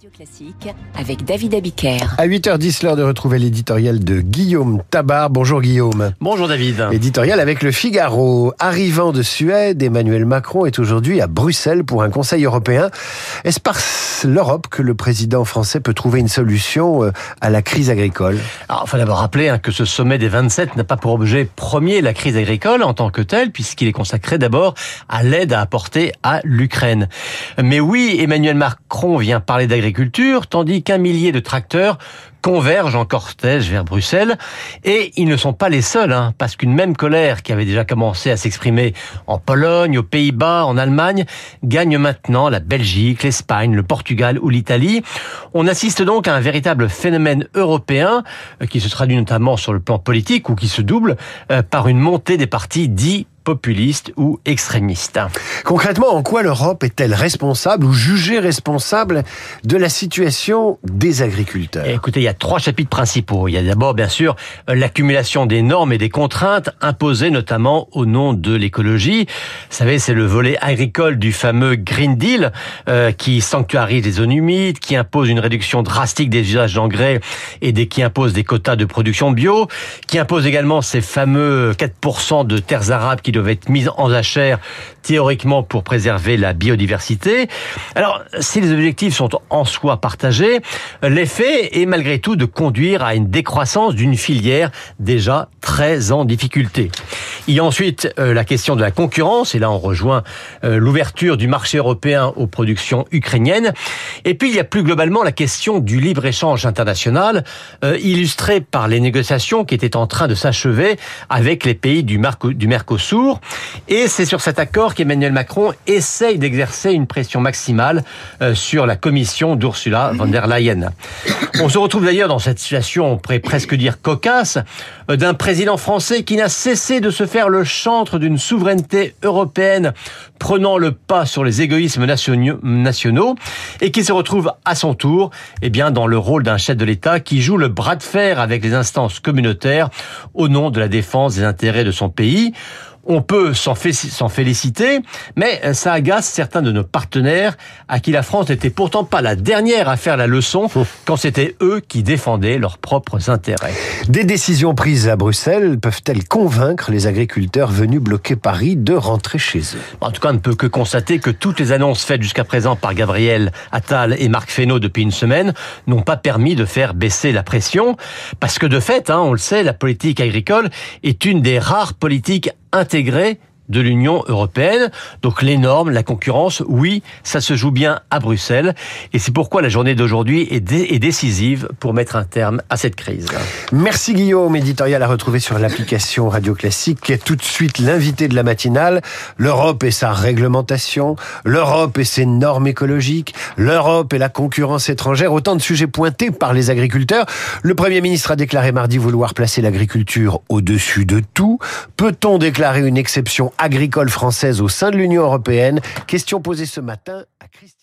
Radio Classique avec David Abiker. À 8h10, l'heure de retrouver l'éditorial de Guillaume Tabar. Bonjour Guillaume. Bonjour David. Éditorial avec le Figaro. Arrivant de Suède, Emmanuel Macron est aujourd'hui à Bruxelles pour un Conseil européen. Est-ce par l'Europe que le président français peut trouver une solution euh, à la crise agricole? Alors, il faut d'abord rappeler hein, que ce sommet des 27 n'a pas pour objet premier la crise agricole en tant que telle, puisqu'il est consacré d'abord à l'aide à apporter à l'Ukraine. Mais oui, Emmanuel Macron vient parler d'agriculture, tandis qu'un millier de tracteurs convergent en cortège vers Bruxelles. Et ils ne sont pas les seuls, hein, parce qu'une même colère qui avait déjà commencé à s'exprimer en Pologne, aux Pays-Bas, en Allemagne, gagne maintenant la Belgique, l'Espagne, le Portugal ou l'Italie. On assiste donc à un véritable phénomène européen euh, qui se traduit notamment sur le plan politique ou qui se double euh, par une montée des partis dits populiste ou extrémiste. Concrètement, en quoi l'Europe est-elle responsable ou jugée responsable de la situation des agriculteurs? Écoutez, il y a trois chapitres principaux. Il y a d'abord, bien sûr, l'accumulation des normes et des contraintes imposées notamment au nom de l'écologie. Vous savez, c'est le volet agricole du fameux Green Deal euh, qui sanctuarise les zones humides, qui impose une réduction drastique des usages d'engrais et qui impose des quotas de production bio, qui impose également ces fameux 4% de terres arabes qui doivent être mises en jachère théoriquement pour préserver la biodiversité. Alors, si les objectifs sont en soi partagés, l'effet est malgré tout de conduire à une décroissance d'une filière déjà très en difficulté. Il y a ensuite euh, la question de la concurrence, et là on rejoint euh, l'ouverture du marché européen aux productions ukrainiennes. Et puis il y a plus globalement la question du libre-échange international, euh, illustré par les négociations qui étaient en train de s'achever avec les pays du, du Mercosur. Et c'est sur cet accord qu'Emmanuel Macron essaye d'exercer une pression maximale sur la commission d'Ursula von der Leyen. On se retrouve d'ailleurs dans cette situation, on pourrait presque dire cocasse, d'un président français qui n'a cessé de se faire le chantre d'une souveraineté européenne prenant le pas sur les égoïsmes nationaux et qui se retrouve à son tour eh bien, dans le rôle d'un chef de l'État qui joue le bras de fer avec les instances communautaires au nom de la défense des intérêts de son pays. On peut s'en féliciter, mais ça agace certains de nos partenaires à qui la France n'était pourtant pas la dernière à faire la leçon quand c'était eux qui défendaient leurs propres intérêts. Des décisions prises à Bruxelles peuvent-elles convaincre les agriculteurs venus bloquer Paris de rentrer chez eux? En tout cas, on ne peut que constater que toutes les annonces faites jusqu'à présent par Gabriel Attal et Marc Fesneau depuis une semaine n'ont pas permis de faire baisser la pression, parce que de fait, hein, on le sait, la politique agricole est une des rares politiques intégré de l'Union européenne. Donc les normes, la concurrence, oui, ça se joue bien à Bruxelles. Et c'est pourquoi la journée d'aujourd'hui est, décisive pour mettre un terme à cette crise. Merci Guillaume, éditorial à retrouver sur l'application Radio Classique. Tout de suite l'invité de la matinale, l'Europe et sa réglementation, l'Europe et ses normes écologiques, l'Europe et la concurrence étrangère, autant de sujets pointés par les agriculteurs. Le Premier ministre a déclaré mardi vouloir placer l'agriculture au-dessus de tout. Peut-on déclarer une exception agricole française au sein de l'Union européenne. Question posée ce matin à Christine.